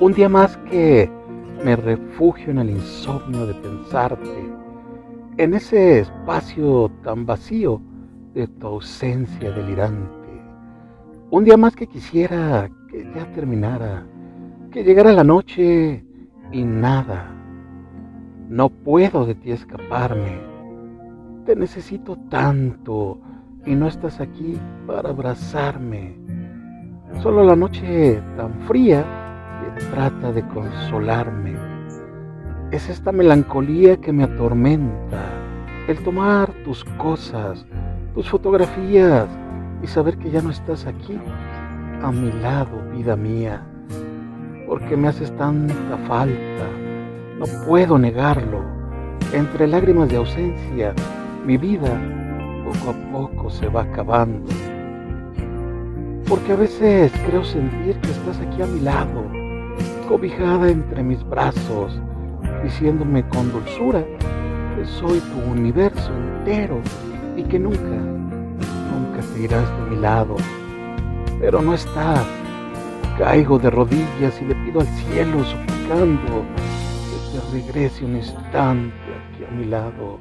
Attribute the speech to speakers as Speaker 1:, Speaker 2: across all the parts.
Speaker 1: Un día más que me refugio en el insomnio de pensarte, en ese espacio tan vacío de tu ausencia delirante. Un día más que quisiera que ya terminara, que llegara la noche y nada. No puedo de ti escaparme. Te necesito tanto y no estás aquí para abrazarme. Solo la noche tan fría trata de consolarme. Es esta melancolía que me atormenta, el tomar tus cosas, tus fotografías y saber que ya no estás aquí, a mi lado, vida mía, porque me haces tanta falta, no puedo negarlo. Entre lágrimas de ausencia, mi vida poco a poco se va acabando. Porque a veces creo sentir que estás aquí a mi lado, cobijada entre mis brazos, diciéndome con dulzura que soy tu universo entero y que nunca, nunca te irás de mi lado. Pero no estás. Caigo de rodillas y le pido al cielo suplicando que te regrese un instante aquí a mi lado.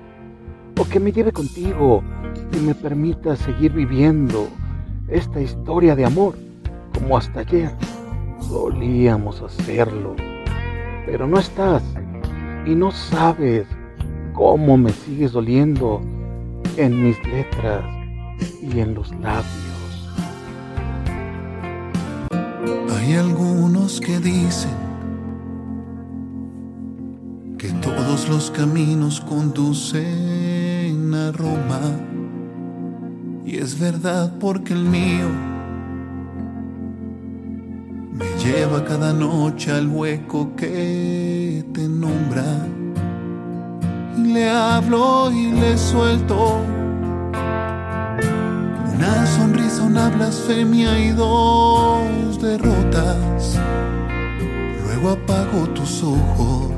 Speaker 1: O que me lleve contigo y me permita seguir viviendo esta historia de amor como hasta ayer solíamos hacerlo, pero no estás y no sabes cómo me sigues doliendo en mis letras y en los labios.
Speaker 2: Hay algunos que dicen que todos los caminos conducen a Roma. Y es verdad porque el mío lleva cada noche al hueco que te nombra. Y le hablo y le suelto una sonrisa, una blasfemia y dos derrotas. Luego apago tus ojos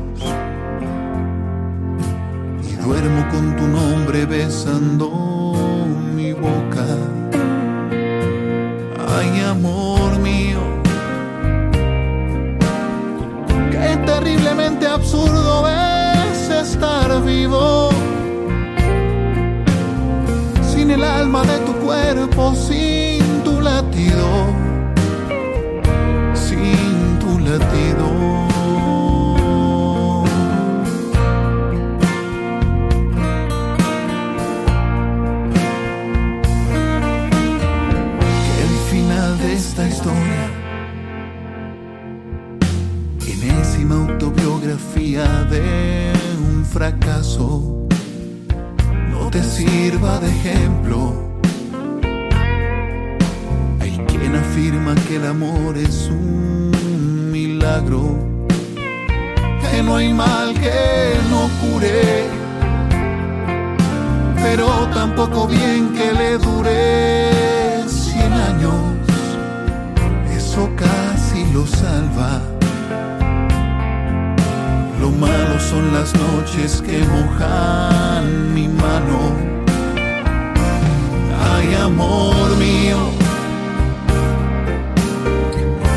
Speaker 2: y duermo con tu nombre besando mi boca. Vivo. Sin el alma de tu cuerpo, sin tu latido, sin tu latido. Esta historia enésima autobiografía de fracaso no te sirva de ejemplo. Hay quien afirma que el amor es un milagro, que no hay mal que no cure, pero tampoco bien que le dure cien años. Eso casi lo salva. Lo malo son las noches que mojan mi mano. Ay, amor mío,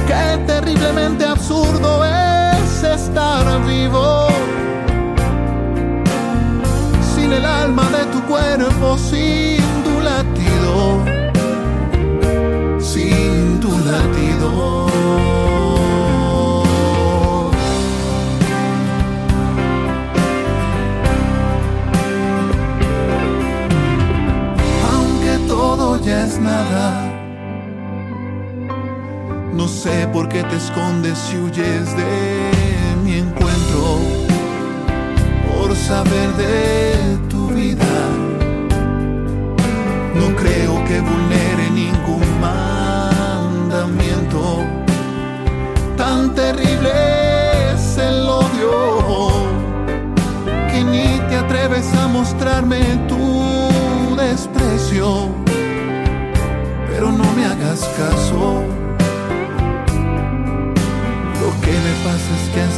Speaker 2: qué terriblemente absurdo es estar vivo. Sin el alma de tu cuerpo, sin tu latido, nada. No sé por qué te escondes y huyes de mi encuentro. Por saber de tu vida. No creo que vulnere ningún mandamiento. Tan terrible es el odio que ni te atreves a mostrarme tu desprecio